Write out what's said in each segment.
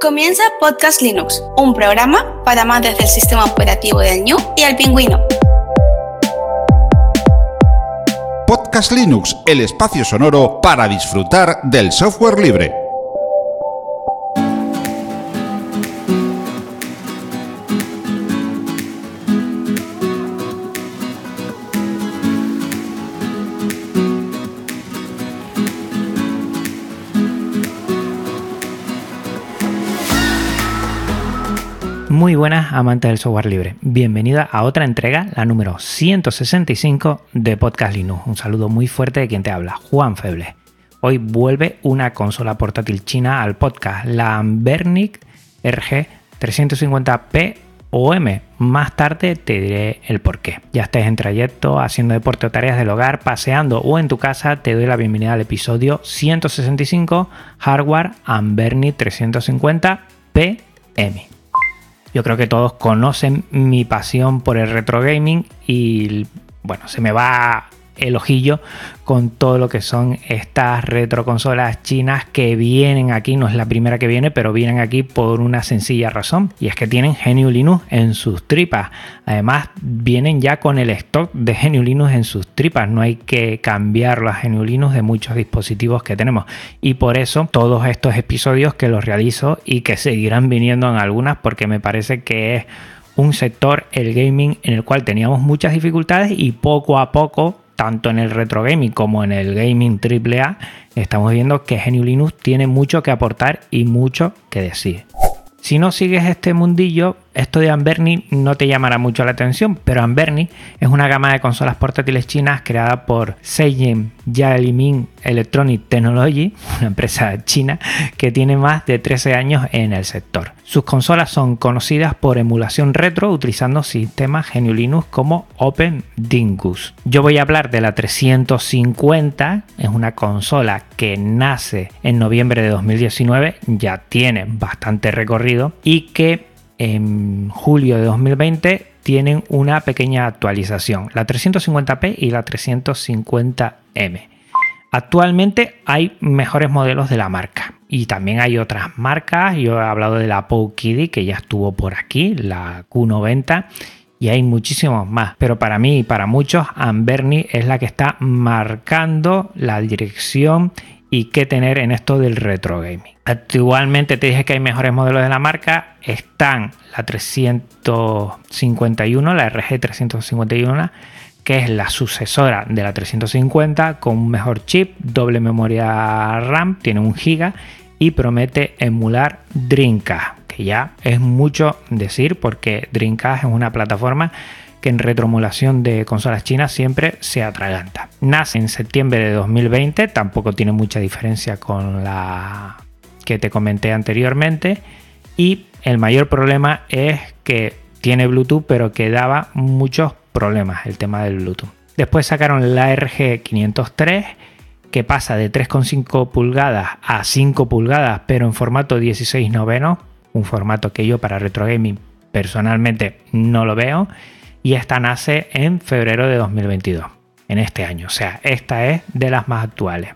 Comienza Podcast Linux, un programa para amantes del sistema operativo del New y el pingüino. Podcast Linux, el espacio sonoro para disfrutar del software libre. Muy buenas amantes del software libre. Bienvenida a otra entrega, la número 165 de Podcast Linux. Un saludo muy fuerte de quien te habla, Juan Feble. Hoy vuelve una consola portátil china al podcast, la Ambernic RG 350P OM. Más tarde te diré el por qué. Ya estés en trayecto, haciendo deporte o tareas del hogar, paseando o en tu casa, te doy la bienvenida al episodio 165 Hardware Ambernic 350 PM. Yo creo que todos conocen mi pasión por el retro gaming y bueno, se me va el ojillo con todo lo que son estas retroconsolas chinas que vienen aquí, no es la primera que viene, pero vienen aquí por una sencilla razón, y es que tienen GNU Linux en sus tripas. Además, vienen ya con el stock de GNU Linux en sus tripas, no hay que cambiar las GNU Linux de muchos dispositivos que tenemos. Y por eso todos estos episodios que los realizo y que seguirán viniendo en algunas porque me parece que es un sector, el gaming, en el cual teníamos muchas dificultades y poco a poco tanto en el retro gaming como en el gaming AAA, estamos viendo que GNU Linux tiene mucho que aportar y mucho que decir. Si no sigues este mundillo, esto de Amberni no te llamará mucho la atención, pero Amberni es una gama de consolas portátiles chinas creada por Seijin Jialimin Electronic Technology, una empresa china que tiene más de 13 años en el sector. Sus consolas son conocidas por emulación retro utilizando sistemas GNU Linux como OpenDingus. Yo voy a hablar de la 350, es una consola que nace en noviembre de 2019, ya tiene bastante recorrido y que en julio de 2020 tienen una pequeña actualización, la 350p y la 350m. Actualmente hay mejores modelos de la marca y también hay otras marcas. Yo he hablado de la Poukidi que ya estuvo por aquí, la Q90 y hay muchísimos más. Pero para mí y para muchos, Amberni es la que está marcando la dirección y qué tener en esto del retro gaming. Actualmente te dije que hay mejores modelos de la marca. Están la 351, la RG 351, que es la sucesora de la 350 con un mejor chip, doble memoria RAM, tiene un giga y promete emular Dreamcast, que ya es mucho decir porque Dreamcast es una plataforma que en retroemulación de consolas chinas siempre se atraganta. Nace en septiembre de 2020, tampoco tiene mucha diferencia con la que te comenté anteriormente. Y el mayor problema es que tiene Bluetooth, pero que daba muchos problemas el tema del Bluetooth. Después sacaron la RG503 que pasa de 3,5 pulgadas a 5 pulgadas, pero en formato 16 noveno, un formato que yo para retro gaming personalmente no lo veo y esta nace en febrero de 2022, en este año. O sea, esta es de las más actuales.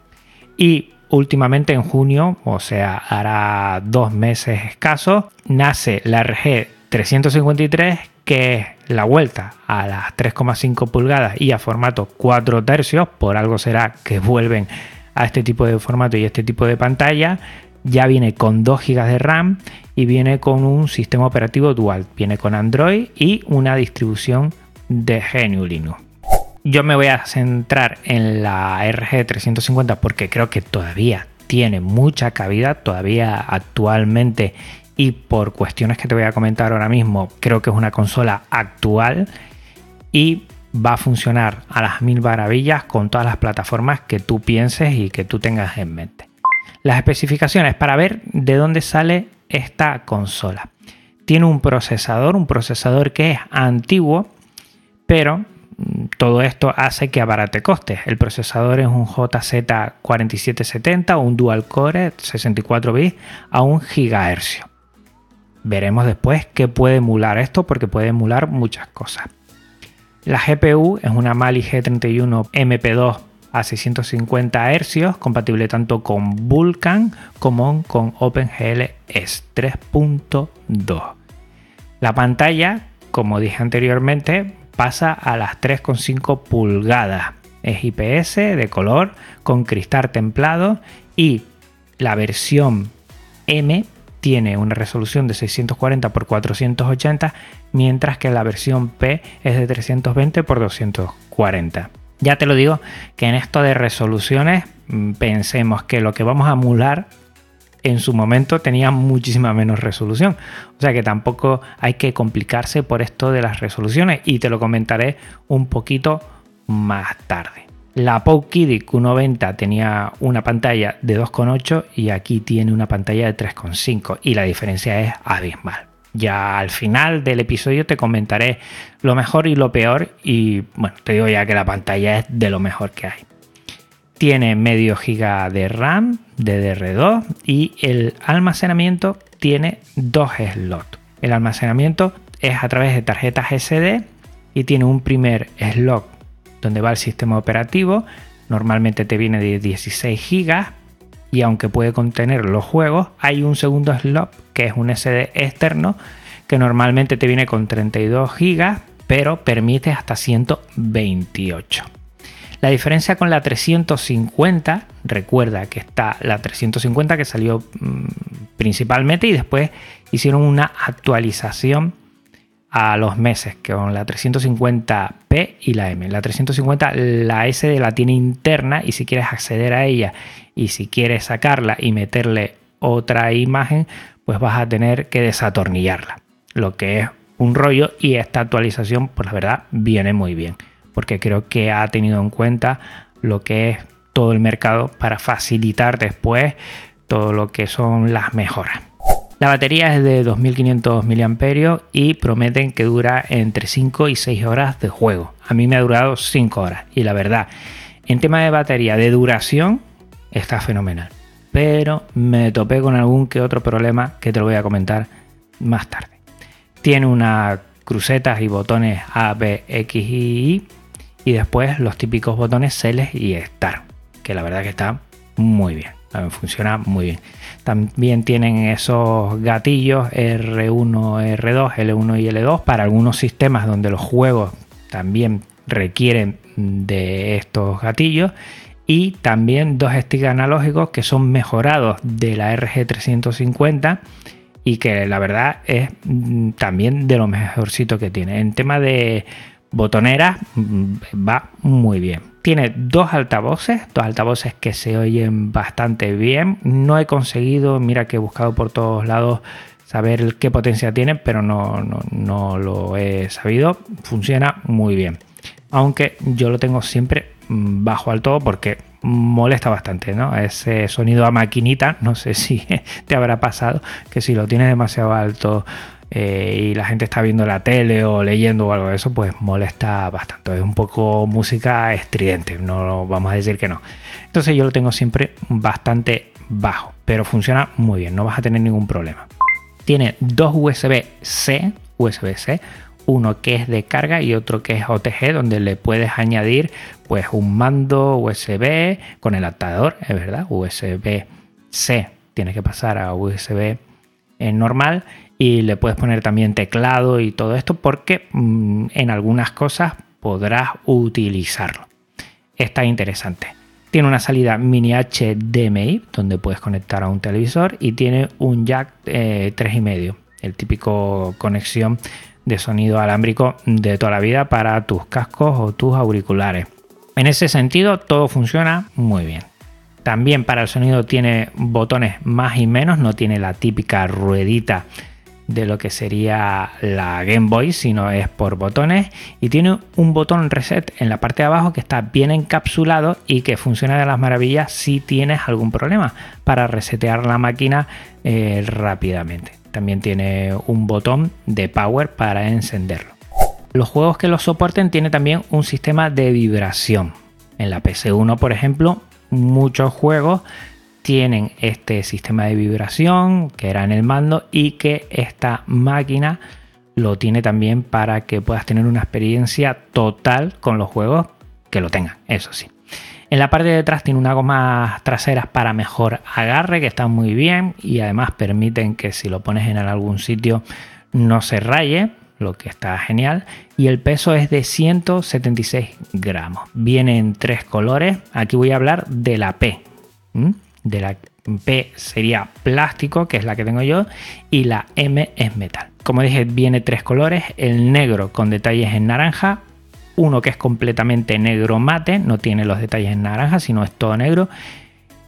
Y últimamente en junio, o sea, hará dos meses escasos, nace la RG 353, que es la vuelta a las 3,5 pulgadas y a formato 4 tercios, por algo será que vuelven a este tipo de formato y este tipo de pantalla. Ya viene con 2 GB de RAM y viene con un sistema operativo dual. Viene con Android y una distribución de GNU Linux. Yo me voy a centrar en la RG350 porque creo que todavía tiene mucha cabida, todavía actualmente y por cuestiones que te voy a comentar ahora mismo, creo que es una consola actual y va a funcionar a las mil maravillas con todas las plataformas que tú pienses y que tú tengas en mente. Las especificaciones para ver de dónde sale esta consola. Tiene un procesador, un procesador que es antiguo, pero mm, todo esto hace que abarate costes. El procesador es un JZ4770, un dual core 64 bits a un gigahercio. Veremos después qué puede emular esto porque puede emular muchas cosas. La GPU es una Mali G31 MP2 a 650 Hz, compatible tanto con Vulkan como con OpenGL-ES 3.2. La pantalla, como dije anteriormente, pasa a las 3,5 pulgadas. Es IPS de color con cristal templado y la versión M tiene una resolución de 640 x 480, mientras que la versión P es de 320 x 240. Ya te lo digo que en esto de resoluciones mm, pensemos que lo que vamos a emular en su momento tenía muchísima menos resolución. O sea que tampoco hay que complicarse por esto de las resoluciones y te lo comentaré un poquito más tarde. La Kiddy Q90 tenía una pantalla de 2,8 y aquí tiene una pantalla de 3,5 y la diferencia es abismal. Ya al final del episodio te comentaré lo mejor y lo peor y bueno, te digo ya que la pantalla es de lo mejor que hay. Tiene medio giga de RAM, DDR2 y el almacenamiento tiene dos slots. El almacenamiento es a través de tarjetas SD y tiene un primer slot donde va el sistema operativo. Normalmente te viene de 16 GB y aunque puede contener los juegos, hay un segundo slot que es un SD externo que normalmente te viene con 32 GB, pero permite hasta 128. La diferencia con la 350, recuerda que está la 350 que salió mm, principalmente y después hicieron una actualización a los meses con la 350p y la M. La 350, la SD la tiene interna y si quieres acceder a ella y si quieres sacarla y meterle otra imagen, pues vas a tener que desatornillarla. Lo que es un rollo y esta actualización, pues la verdad, viene muy bien. Porque creo que ha tenido en cuenta lo que es todo el mercado para facilitar después todo lo que son las mejoras. La batería es de 2500 mAh y prometen que dura entre 5 y 6 horas de juego. A mí me ha durado 5 horas y la verdad, en tema de batería de duración está fenomenal. Pero me topé con algún que otro problema que te lo voy a comentar más tarde. Tiene unas crucetas y botones A, B, X y Y y después los típicos botones Select y Start, que la verdad que está muy bien, funciona muy bien. También tienen esos gatillos R1, R2, L1 y L2 para algunos sistemas donde los juegos también requieren de estos gatillos y también dos sticks analógicos que son mejorados de la RG350 y que la verdad es mm, también de lo mejorcito que tiene. En tema de botonera mm, va muy bien. Tiene dos altavoces, dos altavoces que se oyen bastante bien. No he conseguido, mira que he buscado por todos lados saber qué potencia tiene, pero no, no, lo he sabido. Funciona muy bien. Aunque yo lo tengo siempre bajo al todo porque molesta bastante, ¿no? Ese sonido a maquinita, no sé si te habrá pasado, que si lo tienes demasiado alto eh, y la gente está viendo la tele o leyendo o algo de eso, pues molesta bastante. Es un poco música estridente, no vamos a decir que no. Entonces yo lo tengo siempre bastante bajo, pero funciona muy bien, no vas a tener ningún problema. Tiene dos USB-C, USB-C, uno que es de carga y otro que es OTG, donde le puedes añadir pues un mando USB con el adaptador, es verdad, USB-C, tiene que pasar a USB normal y le puedes poner también teclado y todo esto porque mm, en algunas cosas podrás utilizarlo. Está interesante. Tiene una salida mini HDMI donde puedes conectar a un televisor y tiene un jack eh, 3,5, el típico conexión de sonido alámbrico de toda la vida para tus cascos o tus auriculares. En ese sentido todo funciona muy bien. También para el sonido tiene botones más y menos, no tiene la típica ruedita de lo que sería la Game Boy, sino es por botones y tiene un botón reset en la parte de abajo que está bien encapsulado y que funciona de las maravillas si tienes algún problema para resetear la máquina eh, rápidamente. También tiene un botón de power para encenderlo. Los juegos que lo soporten tienen también un sistema de vibración. En la PS1, por ejemplo, muchos juegos tienen este sistema de vibración que era en el mando y que esta máquina lo tiene también para que puedas tener una experiencia total con los juegos que lo tengan, eso sí. En la parte de atrás tiene unas gomas traseras para mejor agarre que están muy bien y además permiten que si lo pones en algún sitio no se raye, lo que está genial. Y el peso es de 176 gramos. Viene en tres colores. Aquí voy a hablar de la P. De la P sería plástico, que es la que tengo yo, y la M es metal. Como dije, viene tres colores, el negro con detalles en naranja, uno que es completamente negro mate, no tiene los detalles en naranja, sino es todo negro,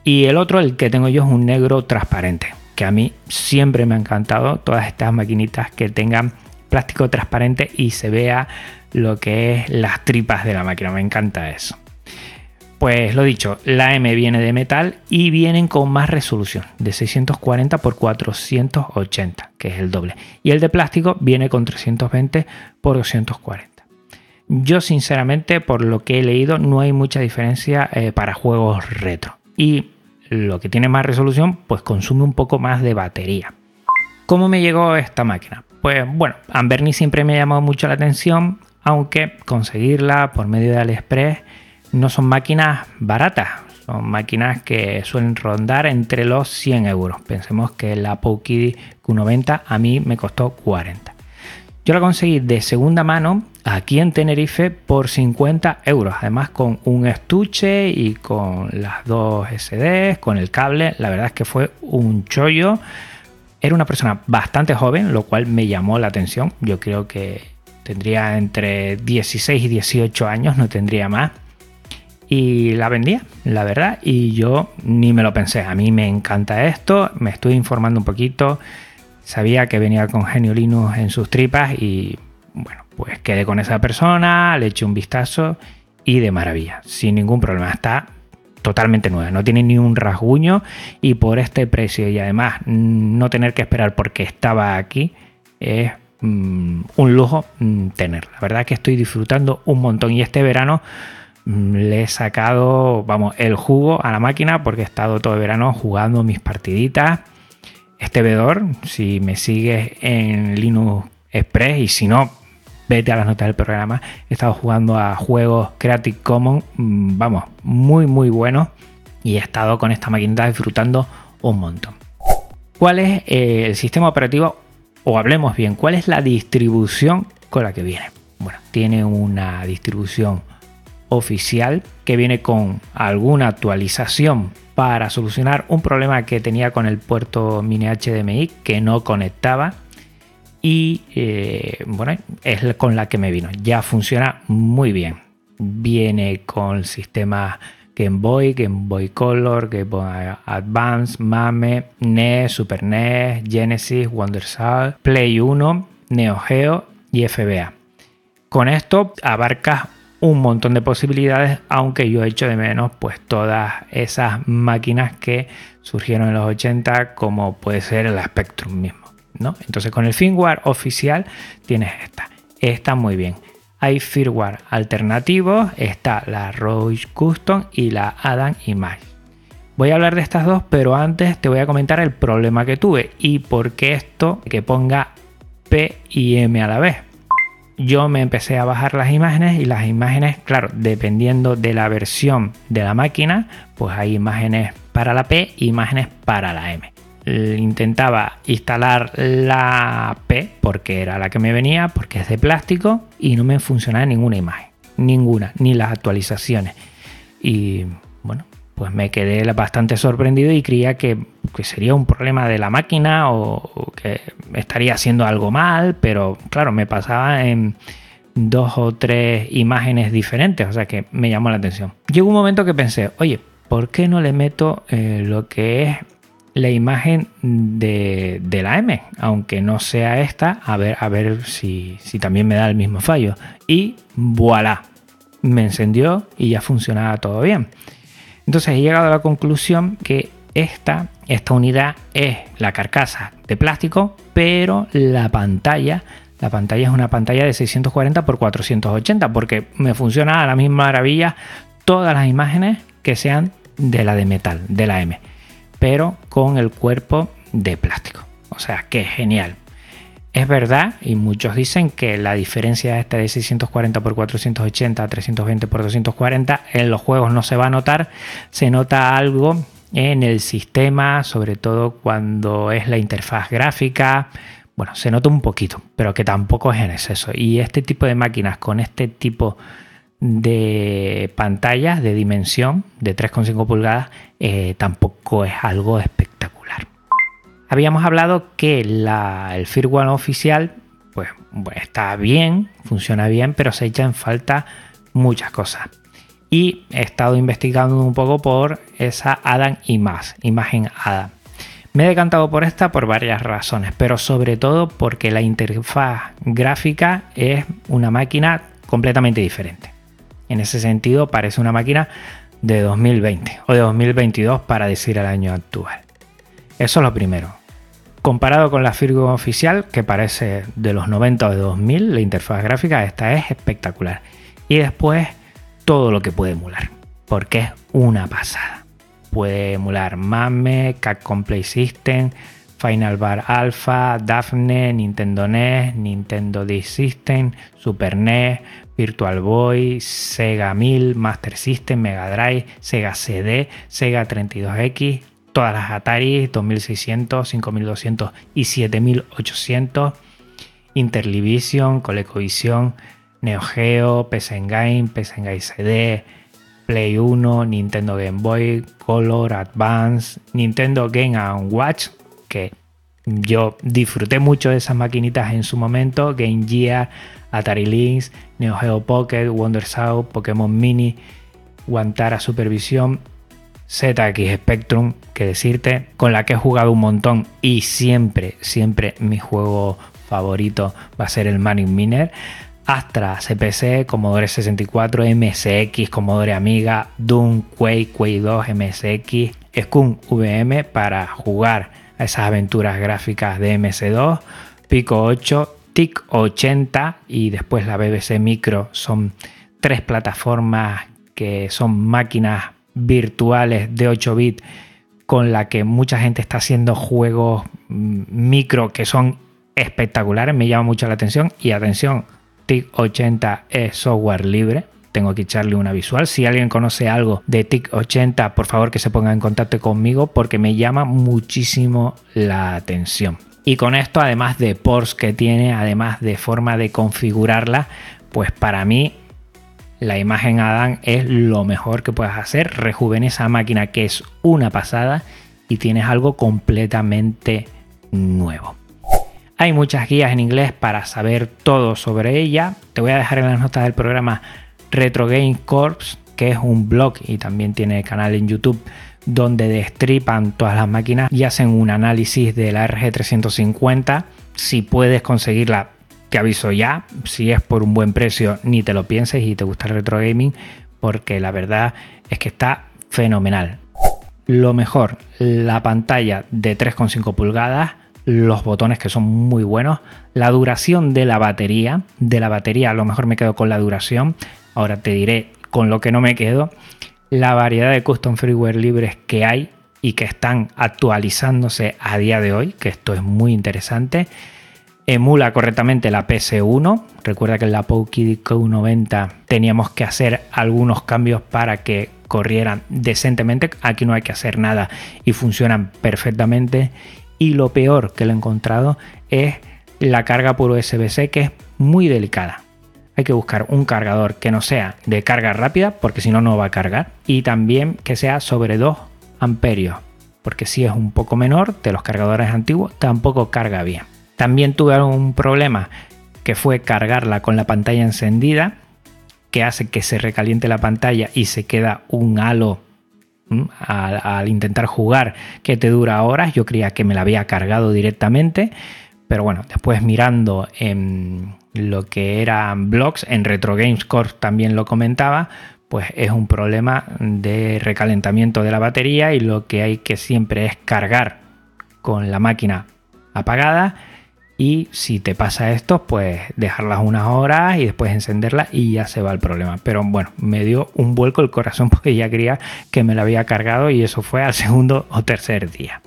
y el otro, el que tengo yo, es un negro transparente, que a mí siempre me ha encantado todas estas maquinitas que tengan plástico transparente y se vea lo que es las tripas de la máquina, me encanta eso. Pues lo dicho, la M viene de metal y vienen con más resolución, de 640 x 480, que es el doble. Y el de plástico viene con 320 x 240. Yo sinceramente, por lo que he leído, no hay mucha diferencia eh, para juegos retro. Y lo que tiene más resolución, pues consume un poco más de batería. ¿Cómo me llegó esta máquina? Pues bueno, Amberni siempre me ha llamado mucho la atención, aunque conseguirla por medio de AliExpress no son máquinas baratas, son máquinas que suelen rondar entre los 100 euros. Pensemos que la Poukid Q90 a mí me costó 40. Yo la conseguí de segunda mano aquí en Tenerife por 50 euros, además con un estuche y con las dos SDs, con el cable. La verdad es que fue un chollo. Era una persona bastante joven, lo cual me llamó la atención. Yo creo que tendría entre 16 y 18 años, no tendría más y la vendía, la verdad, y yo ni me lo pensé. A mí me encanta esto, me estuve informando un poquito, sabía que venía con Genio Linux en sus tripas y bueno, pues quedé con esa persona, le eché un vistazo y de maravilla, sin ningún problema. Está totalmente nueva, no tiene ni un rasguño y por este precio y además no tener que esperar porque estaba aquí es mm, un lujo mm, tener. La verdad que estoy disfrutando un montón y este verano Mm, le he sacado, vamos, el jugo a la máquina porque he estado todo el verano jugando mis partiditas. Este vedor, si me sigues en Linux Express y si no, vete a las notas del programa. He estado jugando a juegos Creative Commons, mm, vamos, muy, muy buenos. Y he estado con esta máquina disfrutando un montón. ¿Cuál es eh, el sistema operativo? O hablemos bien, ¿cuál es la distribución con la que viene? Bueno, tiene una distribución oficial que viene con alguna actualización para solucionar un problema que tenía con el puerto mini HDMI que no conectaba. Y eh, bueno es con la que me vino. Ya funciona muy bien. Viene con sistema Game Boy, Game Boy Color, Game Boy Advance, MAME, NES, Super NES, Genesis, WonderSal, Play 1, Neo Geo y FBA. Con esto abarca un montón de posibilidades, aunque yo echo de menos pues todas esas máquinas que surgieron en los 80 como puede ser el Spectrum mismo, ¿no? Entonces con el firmware oficial tienes esta. Está muy bien. Hay firmware alternativos, está la Roche Custom y la Adam Image. Voy a hablar de estas dos, pero antes te voy a comentar el problema que tuve y por qué esto que ponga P y M a la vez yo me empecé a bajar las imágenes y las imágenes, claro, dependiendo de la versión de la máquina, pues hay imágenes para la P e imágenes para la M. Intentaba instalar la P porque era la que me venía, porque es de plástico y no me funcionaba ninguna imagen, ninguna, ni las actualizaciones. Y pues me quedé bastante sorprendido y creía que, sería un problema de la máquina o, que estaría haciendo algo mal, pero claro, me pasaba en dos o tres imágenes diferentes, o sea que me llamó la atención. Llegó un momento que pensé, oye, ¿por qué no le meto eh, lo que es la imagen de, la M, aunque no sea esta, a ver, a ver si, si también me da el mismo fallo. Y voilà, me encendió y ya funcionaba todo bien. Entonces he llegado a la conclusión que esta, esta unidad es la carcasa de plástico, pero la pantalla, la pantalla es una pantalla de 640 x 480, porque me funciona a la misma maravilla todas las imágenes que sean de la de metal, de la M, pero con el cuerpo de plástico. O sea, que genial. Es verdad, y muchos dicen que la diferencia esta de 640 x 480 a 320 x 240 en los juegos no se va a notar, se nota algo en el sistema, sobre todo cuando es la interfaz gráfica. Bueno, se nota un poquito, pero que tampoco es en exceso. Y este tipo de máquinas con este tipo de pantallas de dimensión de 3,5 pulgadas eh, tampoco es algo espectacular. Habíamos hablado que el firmware oficial pues, está bien, funciona bien, pero se echa en falta muchas cosas. Y he estado investigando un poco por esa Adam y más, imagen Adam. Me he decantado por esta por varias razones, pero sobre todo porque la interfaz gráfica es una máquina completamente diferente. En ese sentido parece una máquina de 2020 o de 2022 para decir el año actual. Eso es lo primero. Comparado con la firma oficial, que parece de los 90 o de 2000, la interfaz gráfica esta es espectacular. Y después todo lo que puede emular, porque es una pasada. Puede emular MAME, Capcom Play System, Final Bar Alpha, Daphne, Nintendo NES, Nintendo D System, Super NES, Virtual Boy, Sega 1000, Master System, Mega Drive, Sega CD, Sega 32X, todas las Atari 2600, 5200 y 7800, Interlivision, ColecoVision, Neo Geo, PS Engine, PS Engine CD, Play 1, Nintendo Game Boy, Color, Advance, Nintendo Game Watch, que yo disfruté mucho de esas maquinitas en su momento, Game Gear, Atari Lynx, Neo Geo Pocket, Wonder South, Pokémon Mini, Wantara Supervision, ZX Spectrum, que decirte, con la que he jugado un montón y siempre, siempre mi juego favorito va a ser el Manning Miner. Astra, CPC, Commodore 64, MSX, Commodore Amiga, Doom, Quake, Quake 2, MSX, Skunk VM para jugar a esas aventuras gráficas de MS2, Pico 8, TIC 80 y después la BBC Micro son tres plataformas que son máquinas virtuales de 8 bits con la que mucha gente está haciendo juegos mm, micro que son espectaculares, me llama mucho la atención y atención, TIC80 es software libre, tengo que echarle una visual. Si alguien conoce algo de TIC80, por favor que se ponga en contacto conmigo porque me llama muchísimo la atención. Y con esto, además de ports que tiene, además de forma de configurarla, pues para mí la imagen Adam es lo mejor que puedes hacer. Rejuvenece esa máquina que es una pasada y tienes algo completamente nuevo. Hay muchas guías en inglés para saber todo sobre ella. Te voy a dejar en las notas del programa Retro Game Corps, que es un blog y también tiene canal en YouTube donde destripan todas las máquinas y hacen un análisis de la RG350. Si puedes conseguirla, te aviso ya. Si es por un buen precio, ni te lo pienses y te gusta el retro gaming, porque la verdad es que está fenomenal. Lo mejor, la pantalla de 3,5 pulgadas, los botones que son muy buenos, la duración de la batería, de la batería a lo mejor me quedo con la duración, ahora te diré con lo que no me quedo, la variedad de custom freeware libres que hay y que están actualizándose a día de hoy, que esto es muy interesante. Emula correctamente la PS1. Recuerda que en la PokeKid Q90 teníamos que hacer algunos cambios para que corrieran decentemente. Aquí no hay que hacer nada y funcionan perfectamente. Y lo peor que lo he encontrado es la carga por USB-C, que es muy delicada hay que buscar un cargador que no sea de carga rápida, porque si no, no va a cargar. Y también que sea sobre 2 amperios, porque si es un poco menor de los cargadores antiguos, tampoco carga bien. También tuve un problema que fue cargarla con la pantalla encendida, que hace que se recaliente la pantalla y se queda un halo al, intentar jugar que te dura horas. Yo creía que me la había cargado directamente, pero bueno, después mirando en lo que eran blogs, en Retro Games Core también lo comentaba, pues es un problema de recalentamiento de la batería y lo que hay que siempre es cargar con la máquina apagada y si te pasa esto pues dejarlas unas horas y después encenderla y ya se va el problema pero bueno me dio un vuelco el corazón porque ya creía que me la había cargado y eso fue al segundo o tercer día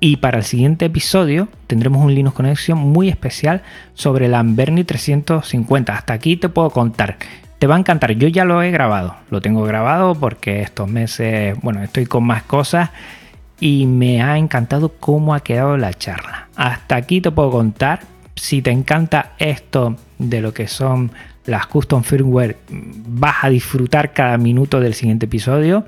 Y para el siguiente episodio tendremos un Linux Conexión muy especial sobre el Amberni 350. Hasta aquí te puedo contar. Te va a encantar. Yo ya lo he grabado. Lo tengo grabado porque estos meses, bueno, estoy con más cosas y me ha encantado cómo ha quedado la charla. Hasta aquí te puedo contar. Si te encanta esto de lo que son las custom firmware, vas a disfrutar cada minuto del siguiente episodio.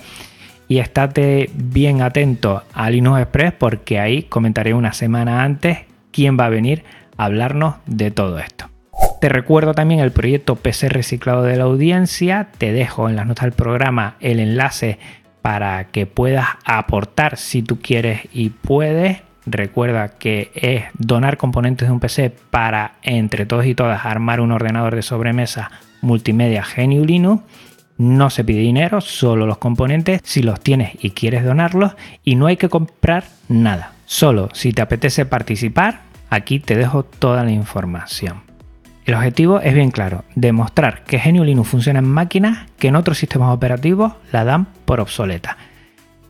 Y estate bien atento a Linux Express porque ahí comentaré una semana antes quién va a venir a hablarnos de todo esto. Te recuerdo también el proyecto PC Reciclado de la Audiencia. Te dejo en las notas del programa el enlace para que puedas aportar si tú quieres y puedes. Recuerda que es donar componentes de un PC para entre todos y todas armar un ordenador de sobremesa multimedia GNU Linux. No se pide dinero, solo los componentes si los tienes y quieres donarlos y no hay que comprar nada. Solo si te apetece participar, aquí te dejo toda la información. El objetivo es bien claro, demostrar que GNU Linux funciona en máquinas que en otros sistemas operativos la dan por obsoleta.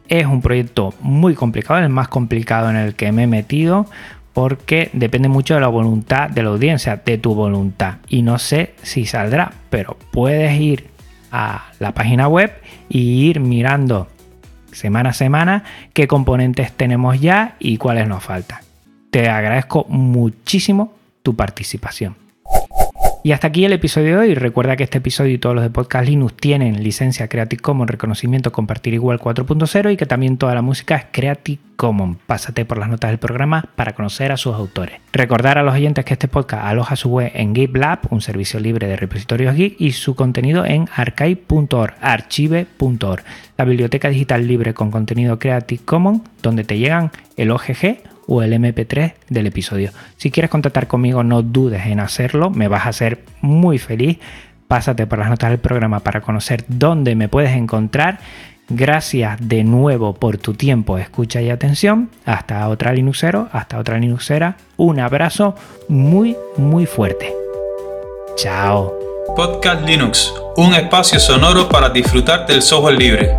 Es un proyecto muy complicado, el más complicado en el que me he metido, porque depende mucho de la voluntad de la audiencia, de tu voluntad. Y no sé si saldrá, pero puedes ir a la página web y ir mirando semana a semana qué componentes tenemos ya y cuáles nos faltan. Te agradezco muchísimo tu participación. Y hasta aquí el episodio de hoy. Recuerda que este episodio y todos los de Podcast Linux tienen licencia Creative Commons reconocimiento compartir igual 4.0 y que también toda la música es Creative Commons. Pásate por las notas del programa para conocer a sus autores. Recordar a los oyentes que este podcast aloja su web en GitLab, un servicio libre de repositorios Git, y su contenido en archive.org, archive.org, la biblioteca digital libre con contenido Creative Commons, donde te llegan el OGG o el MP3 del episodio. Si quieres contactar conmigo, no dudes en hacerlo, me vas a hacer muy feliz. Pásate por las notas del programa para conocer dónde me puedes encontrar. Gracias de nuevo por tu tiempo, escucha y atención. Hasta otra Linuxero, hasta otra Linuxera. Un abrazo muy, muy fuerte. Chao. Podcast Linux, un espacio sonoro para disfrutar del software libre.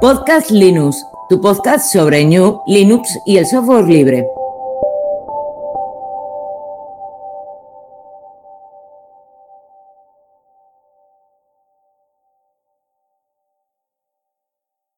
Podcast Linux tu podcast sobre New, Linux y el software libre.